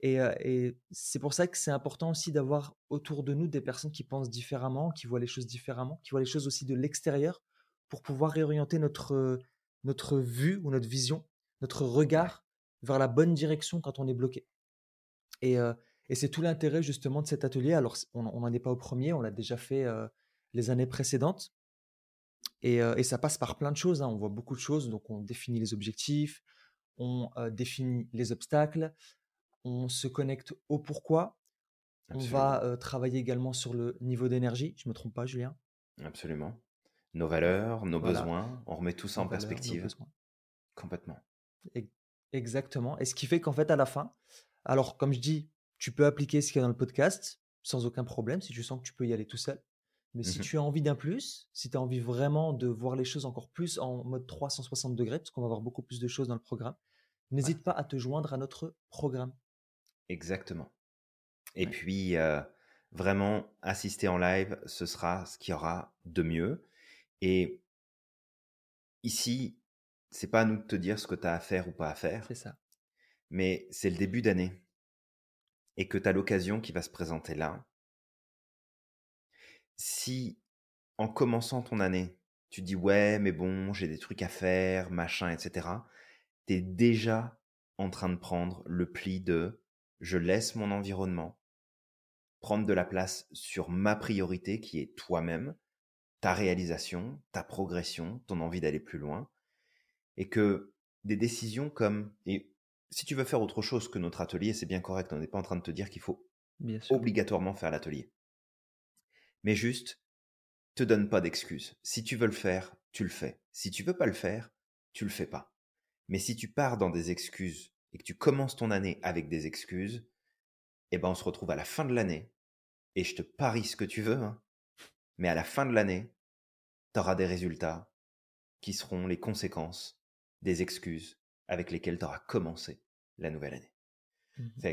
Et, c'est pour ça que c'est important aussi d'avoir autour de nous des personnes qui pensent différemment, qui voient les choses différemment, qui voient les choses aussi de l'extérieur pour pouvoir réorienter notre, notre vue ou notre vision, notre regard vers la bonne direction quand on est bloqué. Et, c'est tout l'intérêt justement de cet atelier. Alors, on n'en est pas au premier, on l'a déjà fait les années précédentes. Et, ça passe par plein de choses. Hein. On voit beaucoup de choses. Donc, on définit les objectifs, on définit les obstacles, on se connecte au pourquoi. On va travailler également sur le niveau d'énergie. Je me trompe pas, Julien? Absolument. Nos valeurs, nos besoins, on remet tout ça en perspective. Complètement. Exactement. Et ce qui fait qu'en fait, à la fin, alors comme je dis, tu peux appliquer ce qu'il y a dans le podcast sans aucun problème si tu sens que tu peux y aller tout seul. Mais si mmh tu as envie d'un plus, si tu as envie vraiment de voir les choses encore plus en mode 360 degrés, parce qu'on va voir beaucoup plus de choses dans le programme, n'hésite pas à te joindre à notre programme. Exactement. Et puis, vraiment, assister en live, ce sera ce qu'il y aura de mieux. Et ici, c'est pas à nous de te dire ce que tu as à faire ou pas à faire. C'est ça. Mais c'est le début d'année. Et que tu as l'occasion qui va se présenter là. Si, en commençant ton année, tu dis ouais, mais bon, j'ai des trucs à faire, machin, etc., tu es déjà en train de prendre le pli de je laisse mon environnement prendre de la place sur ma priorité qui est toi-même, ta réalisation, ta progression, ton envie d'aller plus loin, et que des décisions comme, et si tu veux faire autre chose que notre atelier, c'est bien correct, on n'est pas en train de te dire qu'il faut obligatoirement faire l'atelier. Mais juste, te donne pas d'excuses. Si tu veux le faire, tu le fais. Si tu veux pas le faire, tu le fais pas. Mais si tu pars dans des excuses et que tu commences ton année avec des excuses, eh ben on se retrouve à la fin de l'année et je te parie ce que tu veux, hein, mais à la fin de l'année, tu auras des résultats qui seront les conséquences des excuses avec lesquelles tu auras commencé la nouvelle année. Mmh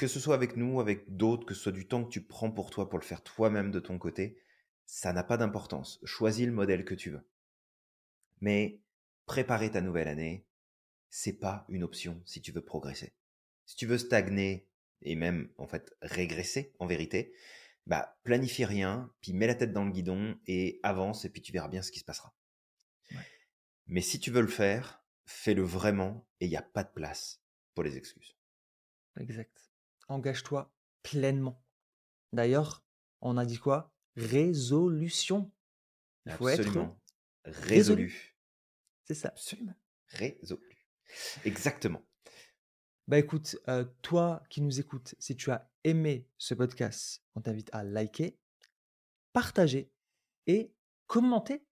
que ce soit avec nous, avec d'autres, que ce soit du temps que tu prends pour toi pour le faire toi-même de ton côté, ça n'a pas d'importance. Choisis le modèle que tu veux. Mais préparer ta nouvelle année, c'est pas une option si tu veux progresser. Si tu veux stagner et même en fait régresser en vérité, bah planifie rien, puis mets la tête dans le guidon et avance et puis tu verras bien ce qui se passera. Mais si tu veux le faire, fais-le vraiment et il n'y a pas de place pour les excuses. Exact engage-toi pleinement. D'ailleurs, on a dit quoi? Résolution. Il faut Absolument. être résolu. C'est ça. Absolument. Résolu. Exactement. Bah écoute, euh, toi qui nous écoutes, si tu as aimé ce podcast, on t'invite à liker, partager et commenter.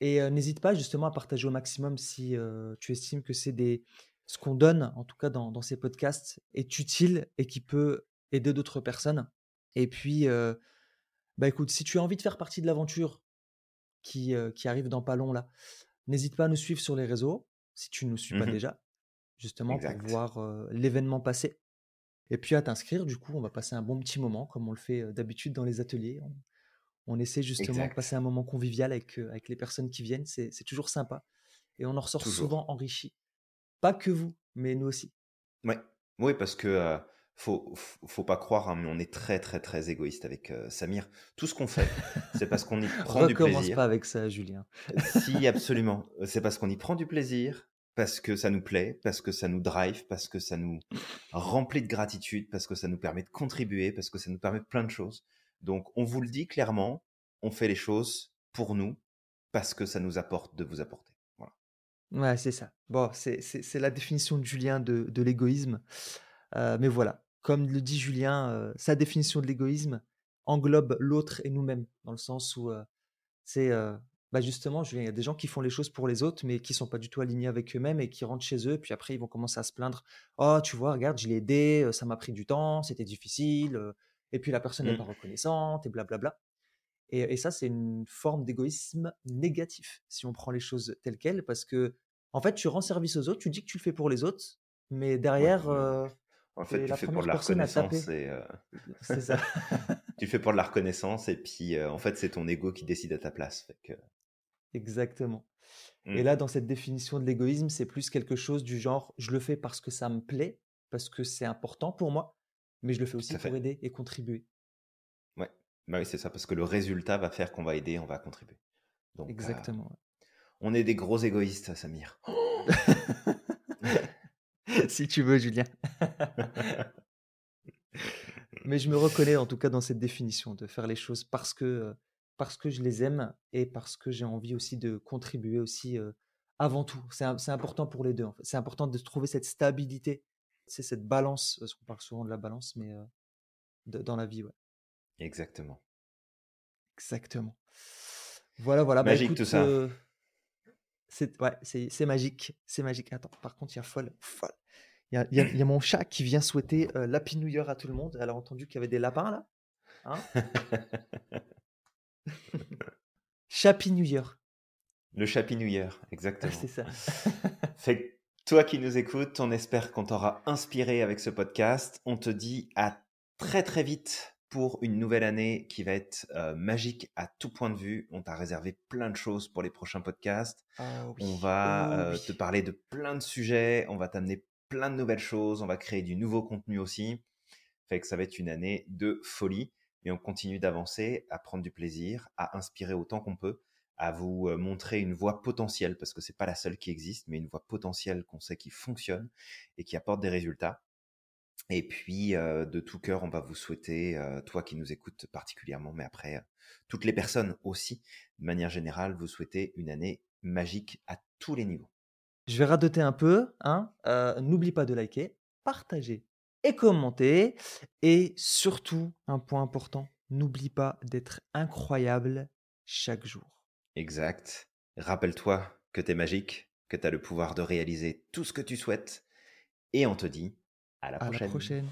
Et euh, n'hésite pas justement à partager au maximum si euh, tu estimes que c'est des, ce qu'on donne, en tout cas dans, ces podcasts, est utile et qui peut aider d'autres personnes. Et puis, euh, bah écoute, si tu as envie de faire partie de l'aventure qui, qui arrive dans pas long là, n'hésite pas à nous suivre sur les réseaux, si tu ne nous suis pas mmh déjà, justement pour voir euh, l'événement passer. Et puis à t'inscrire, du coup, on va passer un bon petit moment, comme on le fait d'habitude dans les ateliers. On, essaie justement de passer un moment convivial avec, avec les personnes qui viennent, c'est toujours sympa. Et on en ressort souvent enrichi. Pas que vous, mais nous aussi. Ouais. Oui, parce que euh, faut, faut pas croire, hein, mais on est très très très égoïste avec euh, Samir. Tout ce qu'on fait, c'est parce qu'on y [laughs] prend du plaisir. Recommence pas avec ça, Julien. si, absolument. C'est parce qu'on y prend du plaisir, parce que ça nous plaît, parce que ça nous drive, parce que ça nous remplit de gratitude, parce que ça nous permet de contribuer, parce que ça nous permet plein de choses. Donc, on vous le dit clairement, on fait les choses pour nous, parce que ça nous apporte de vous apporter. Ouais, c'est ça. Bon, c'est c'est la définition de Julien de de l'égoïsme. Euh, mais voilà, comme le dit Julien, euh, sa définition de l'égoïsme englobe l'autre et nous-mêmes, dans le sens où, euh, c'est, bah, justement, il y a des gens qui font les choses pour les autres, mais qui sont pas du tout alignés avec eux-mêmes et qui rentrent chez eux, puis après ils vont commencer à se plaindre: «Oh, tu vois, regarde, je l'ai aidé, ça m'a pris du temps, c'était difficile, et puis la personne n'est mmh. pas reconnaissante» et blablabla. Et, ça, c'est une forme d'égoïsme négatif, si on prend les choses telles quelles, parce que, en fait, tu rends service aux autres, tu dis que tu le fais pour les autres, mais derrière, euh, en fait, [laughs] [laughs] tu fais pour de la reconnaissance. Euh, c'est ça. tu fais pour de la reconnaissance, et puis, euh, en fait, c'est ton ego qui décide à ta place. Exactement. Et mmh. là, dans cette définition de l'égoïsme, c'est plus quelque chose du genre, je le fais parce que ça me plaît, parce que c'est important pour moi, mais je le fais aussi pour aider et contribuer. Bah oui, c'est ça, parce que le résultat va faire qu'on va aider, on va contribuer. Donc, Exactement. on est des gros égoïstes, Samir. [laughs] si tu veux, Julien. [laughs] Mais je me reconnais en tout cas dans cette définition de faire les choses parce que, parce que je les aime et parce que j'ai envie aussi de contribuer aussi avant tout. C'est important pour les deux. En fait. C'est important de trouver cette stabilité, c'est cette balance, parce qu'on parle souvent de la balance, mais dans la vie. Ouais. Exactement. Exactement. Voilà, voilà. Bah, magique tout ça. Euh, c'est ouais, c'est magique, c'est magique. Attends, par contre, il y a folle, folle. Il y a, y a, [clears throat] mon chat qui vient souhaiter l'Happy New Year à tout le monde. Elle a entendu qu'il y avait des lapins là. Hein? [laughs] Year. Le Year, exactement. c'est ça. [laughs] fait toi qui nous écoutes, on espère qu'on t'aura inspiré avec ce podcast. On te dit à très très vite pour une nouvelle année qui va être euh, magique à tout point de vue. On t'a réservé plein de choses pour les prochains podcasts. Ah on va oh euh, te parler de plein de sujets. On va t'amener plein de nouvelles choses. On va créer du nouveau contenu aussi. Fait que ça va être une année de folie. Et on continue d'avancer, à prendre du plaisir, à inspirer autant qu'on peut, à vous euh, montrer une voie potentielle, parce que c'est pas la seule qui existe, mais une voie potentielle qu'on sait qui fonctionne et qui apporte des résultats. Et puis, de tout cœur, on va vous souhaiter, toi qui nous écoutes particulièrement, mais après, toutes les personnes aussi, de manière générale, vous souhaiter une année magique à tous les niveaux. Je vais radoter un peu. Hein N'oublie pas de liker, partager et commenter. Et surtout, un point important, n'oublie pas d'être incroyable chaque jour. Exact. Rappelle-toi que tu es magique, que tu as le pouvoir de réaliser tout ce que tu souhaites. Et on te dit à la À la prochaine.